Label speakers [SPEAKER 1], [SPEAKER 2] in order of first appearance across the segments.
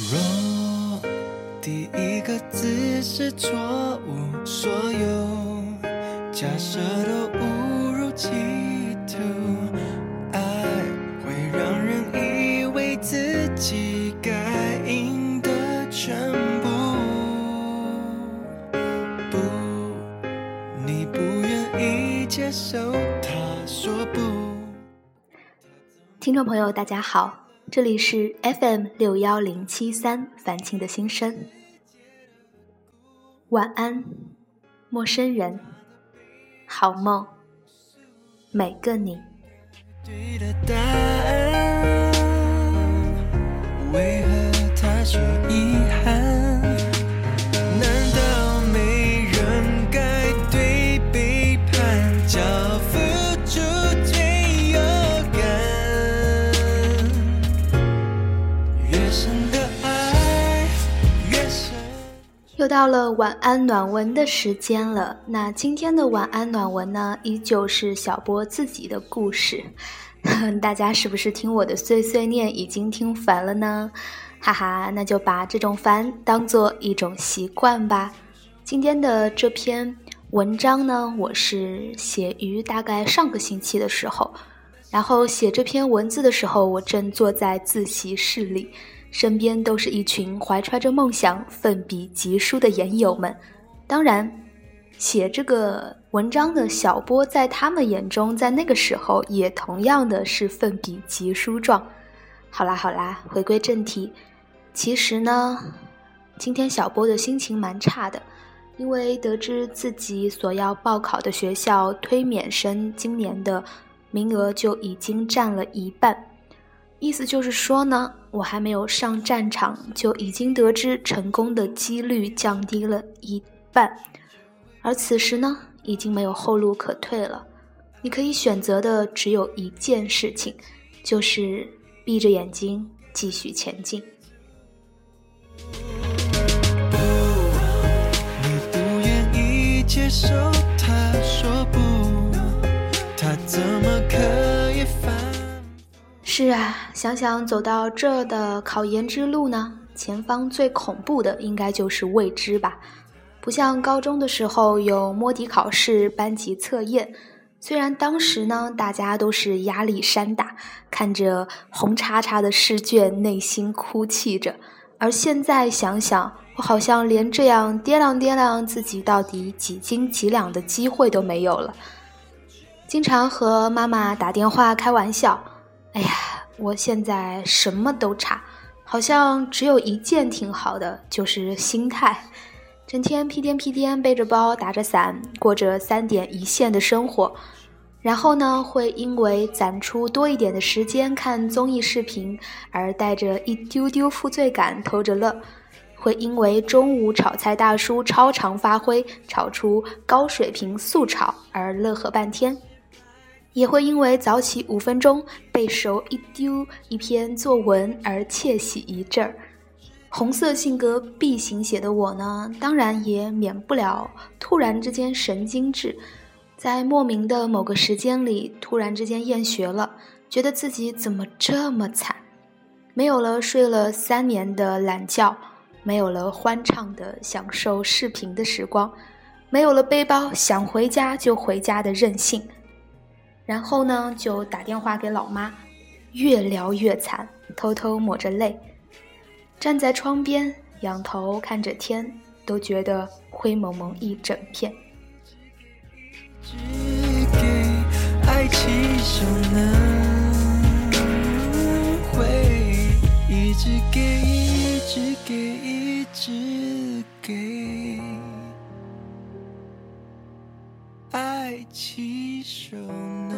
[SPEAKER 1] 若第一个字是错误，所有假设都误入歧途。爱会让人以为自己该赢得全部。不，你不愿意接受他说不。
[SPEAKER 2] 听众朋友，大家好，这里是 FM 六幺零七三樊青的心声。晚安，陌生人，好梦，每个你。
[SPEAKER 1] 对的答案，为何它是
[SPEAKER 2] 到了晚安暖文的时间了。那今天的晚安暖文呢，依旧是小波自己的故事。大家是不是听我的碎碎念已经听烦了呢？哈哈，那就把这种烦当做一种习惯吧。今天的这篇文章呢，我是写于大概上个星期的时候。然后写这篇文字的时候，我正坐在自习室里，身边都是一群怀揣着梦想、奋笔疾书的研友们。当然，写这个文章的小波，在他们眼中，在那个时候也同样的是奋笔疾书状。好啦好啦，回归正题。其实呢，今天小波的心情蛮差的，因为得知自己所要报考的学校推免生今年的名额就已经占了一半，意思就是说呢，我还没有上战场，就已经得知成功的几率降低了一半，而此时呢，已经没有后路可退了。你可以选择的只有一件事情，就是闭着眼睛继续前进。
[SPEAKER 1] 你不愿意接受他说
[SPEAKER 2] 是啊，想想走到这的考研之路呢，前方最恐怖的应该就是未知吧。不像高中的时候有摸底考试、班级测验，虽然当时呢大家都是压力山大，看着红叉叉的试卷，内心哭泣着。而现在想想，我好像连这样掂量掂量自己到底几斤几两的机会都没有了。经常和妈妈打电话开玩笑，哎呀，我现在什么都差，好像只有一件挺好的，就是心态。整天屁颠屁颠背着包，打着伞，过着三点一线的生活。然后呢，会因为攒出多一点的时间看综艺视频，而带着一丢丢负罪感偷着乐；会因为中午炒菜大叔超常发挥，炒出高水平素炒而乐呵半天；也会因为早起五分钟背熟一丢一篇作文而窃喜一阵儿。红色性格 B 型血的我呢，当然也免不了突然之间神经质。在莫名的某个时间里，突然之间厌学了，觉得自己怎么这么惨？没有了睡了三年的懒觉，没有了欢畅的享受视频的时光，没有了背包想回家就回家的任性。然后呢，就打电话给老妈，越聊越惨，偷偷抹着泪，站在窗边仰头看着天，都觉得灰蒙蒙一整片。
[SPEAKER 1] 只给爱气手呢？会一直给，一直给，一直给爱气手呢？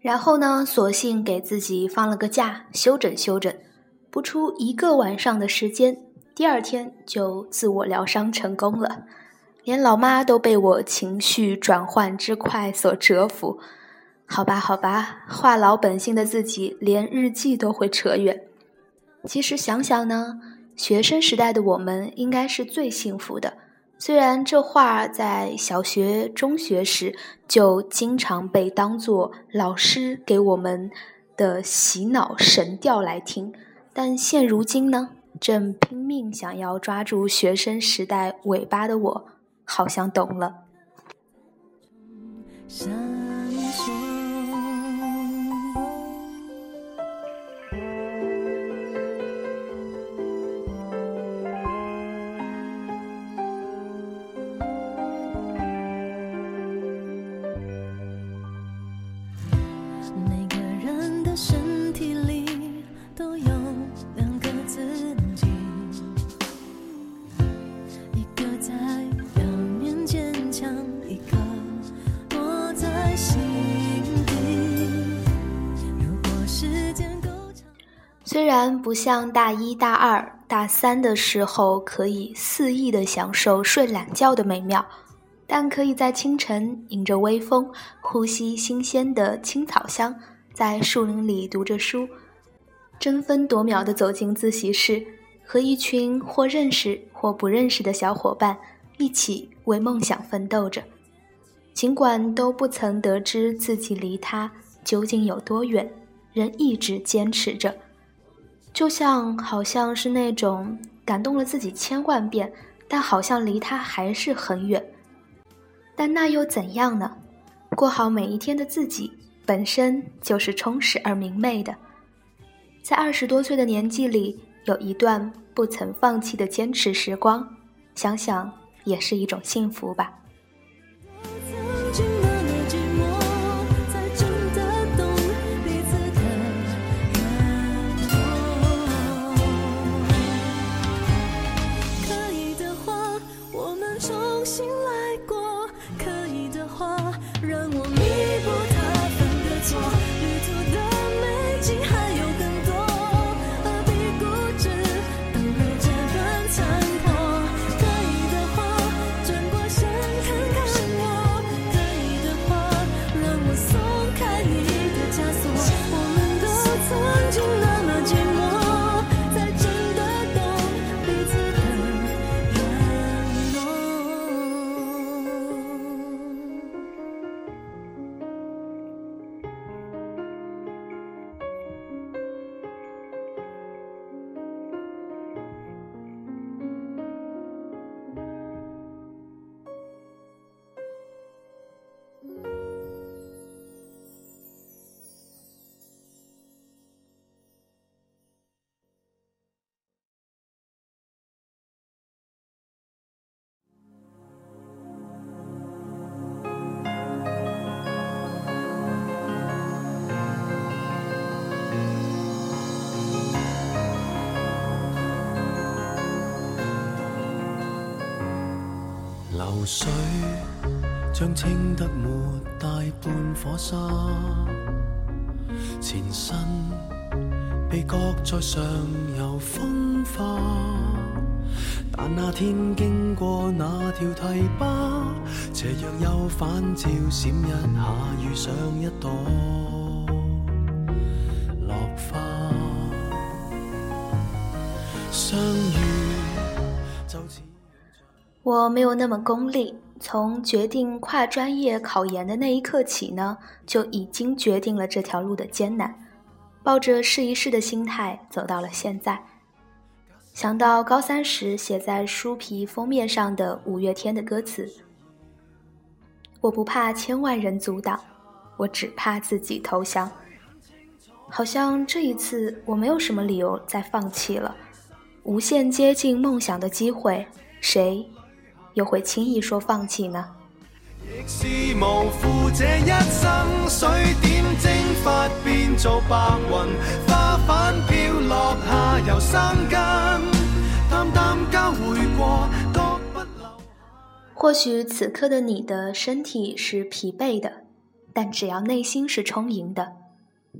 [SPEAKER 2] 然后呢，索性给自己放了个假，休整休整，不出一个晚上的时间，第二天就自我疗伤成功了。连老妈都被我情绪转换之快所折服。好吧，好吧，话痨本性的自己连日记都会扯远。其实想想呢，学生时代的我们应该是最幸福的。虽然这话在小学、中学时就经常被当做老师给我们的洗脑神调来听，但现如今呢，正拼命想要抓住学生时代尾巴的我，好像懂了。虽然不像大一大二大三的时候可以肆意的享受睡懒觉的美妙，但可以在清晨迎着微风，呼吸新鲜的青草香，在树林里读着书，争分夺秒的走进自习室，和一群或认识或不认识的小伙伴一起为梦想奋斗着，尽管都不曾得知自己离他究竟有多远，仍一直坚持着。就像好像是那种感动了自己千万遍，但好像离他还是很远。但那又怎样呢？过好每一天的自己本身就是充实而明媚的。在二十多岁的年纪里，有一段不曾放弃的坚持时光，想想也是一种幸福吧。流水将清得没带半火沙，前身被搁在上游风化。但那天经过那条堤坝，斜阳又反照闪一下，遇上一朵落花，相遇就似。我没有那么功利，从决定跨专业考研的那一刻起呢，就已经决定了这条路的艰难，抱着试一试的心态走到了现在。想到高三时写在书皮封面上的五月天的歌词：“我不怕千万人阻挡，我只怕自己投降。好像这一次我没有什么理由再放弃了。无限接近梦想的机会，谁又会轻易说放弃呢？
[SPEAKER 3] 是无负这一生，水点蒸发变做白云，花瓣飘落下又生根，淡淡交会过，多不留
[SPEAKER 2] 或许此刻的你的身体是疲惫的，但只要内心是充盈的，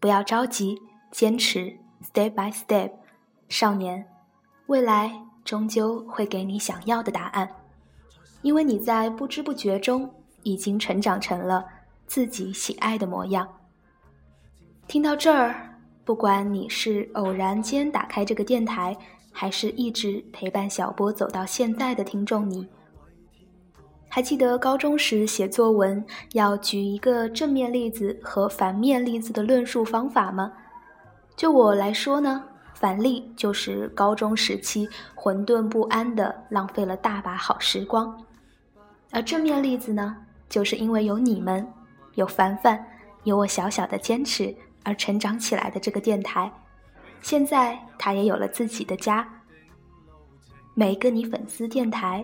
[SPEAKER 2] 不要着急，坚持，step by step，少年。未来终究会给你想要的答案，因为你在不知不觉中已经成长成了自己喜爱的模样。听到这儿，不管你是偶然间打开这个电台，还是一直陪伴小波走到现在的听众，你还记得高中时写作文要举一个正面例子和反面例子的论述方法吗？就我来说呢？反例就是高中时期混沌不安的浪费了大把好时光，而正面例子呢，就是因为有你们，有凡凡，有我小小的坚持而成长起来的这个电台，现在他也有了自己的家。每个你粉丝电台，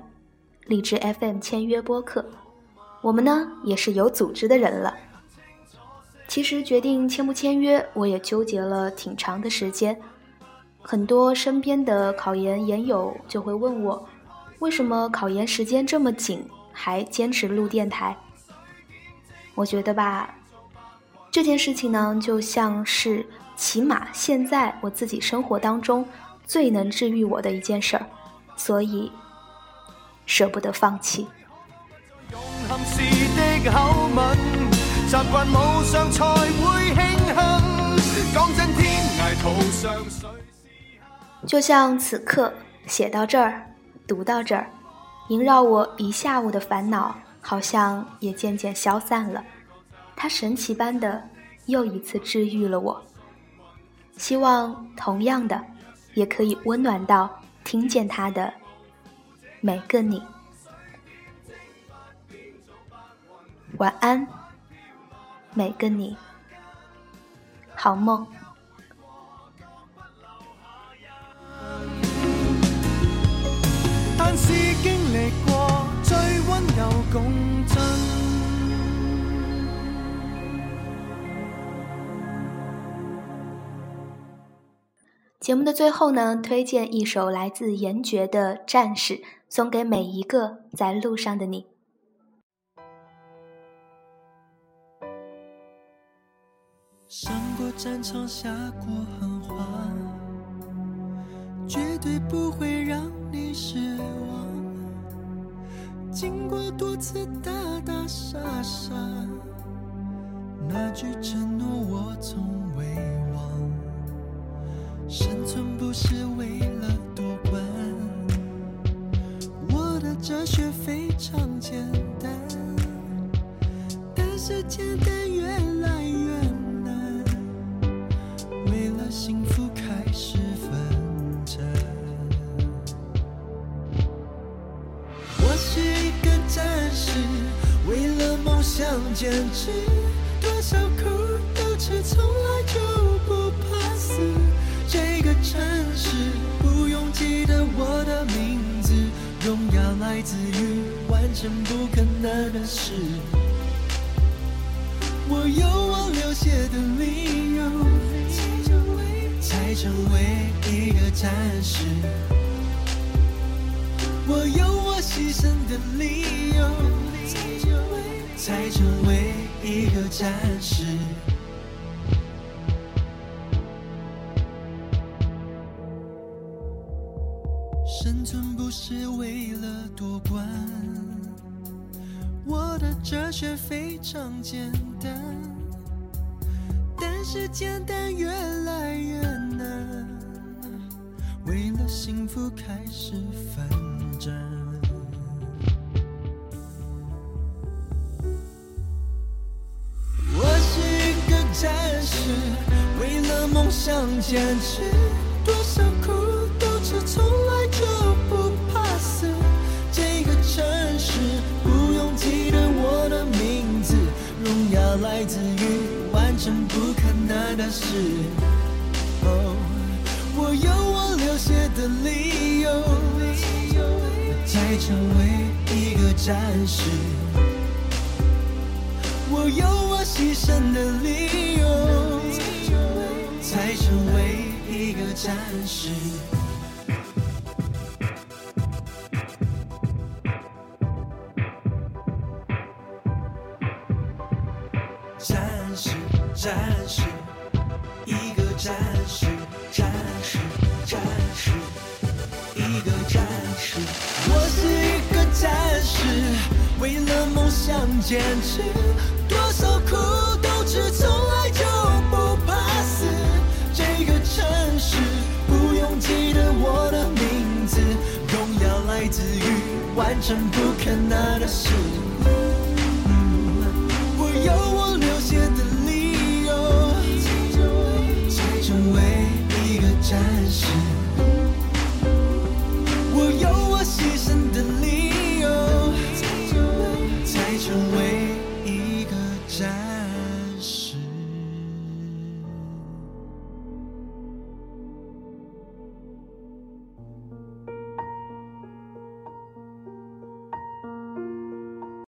[SPEAKER 2] 荔枝 FM 签约播客，我们呢也是有组织的人了。其实决定签不签约，我也纠结了挺长的时间。很多身边的考研研友就会问我，为什么考研时间这么紧还坚持录电台？我觉得吧，这件事情呢，就像是起码现在我自己生活当中最能治愈我的一件事儿，所以舍不得放弃。就像此刻写到这儿，读到这儿，萦绕我一下午的烦恼，好像也渐渐消散了。它神奇般的又一次治愈了我。希望同样的，也可以温暖到听见它的每个你。晚安，每个你。好梦。节目的最后呢，推荐一首来自严爵的《战士》，送给每一个在路上的你。
[SPEAKER 1] 上过战场，下过狠话，绝对不会让你失望。经过多次打打杀杀，那句承诺我从未忘。生存不是为了夺冠，我的哲学非常简单，但是能吃，多少苦都吃，从来就不怕死。这个城市不用记得我的名字，荣耀来自于完成不可能的事。我有我流血的理由，才成为一个战士。我有我牺牲的理由。才成为一个战士。生存不是为了夺冠，我的哲学非常简单，但是简单越来越难，为了幸福开始奋战。为了梦想坚持，多少苦都吃，从来就不怕死。这个城市不用记得我的名字，荣耀来自于。完成不可能的事。哦，我有我流血的理由，才成为一个战士。我有我牺牲的理由，战士。战士，战士，一个战士，战士，战士，一个战士。我是一个战士，为了梦想坚持，多少苦斗志，从自愈完成不可能的事。我有我